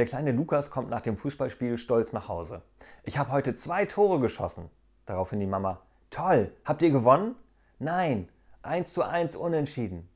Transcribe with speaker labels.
Speaker 1: Der kleine Lukas kommt nach dem Fußballspiel stolz nach Hause. Ich habe heute zwei Tore geschossen. Daraufhin die Mama. Toll, habt ihr gewonnen? Nein, 1 zu 1 unentschieden.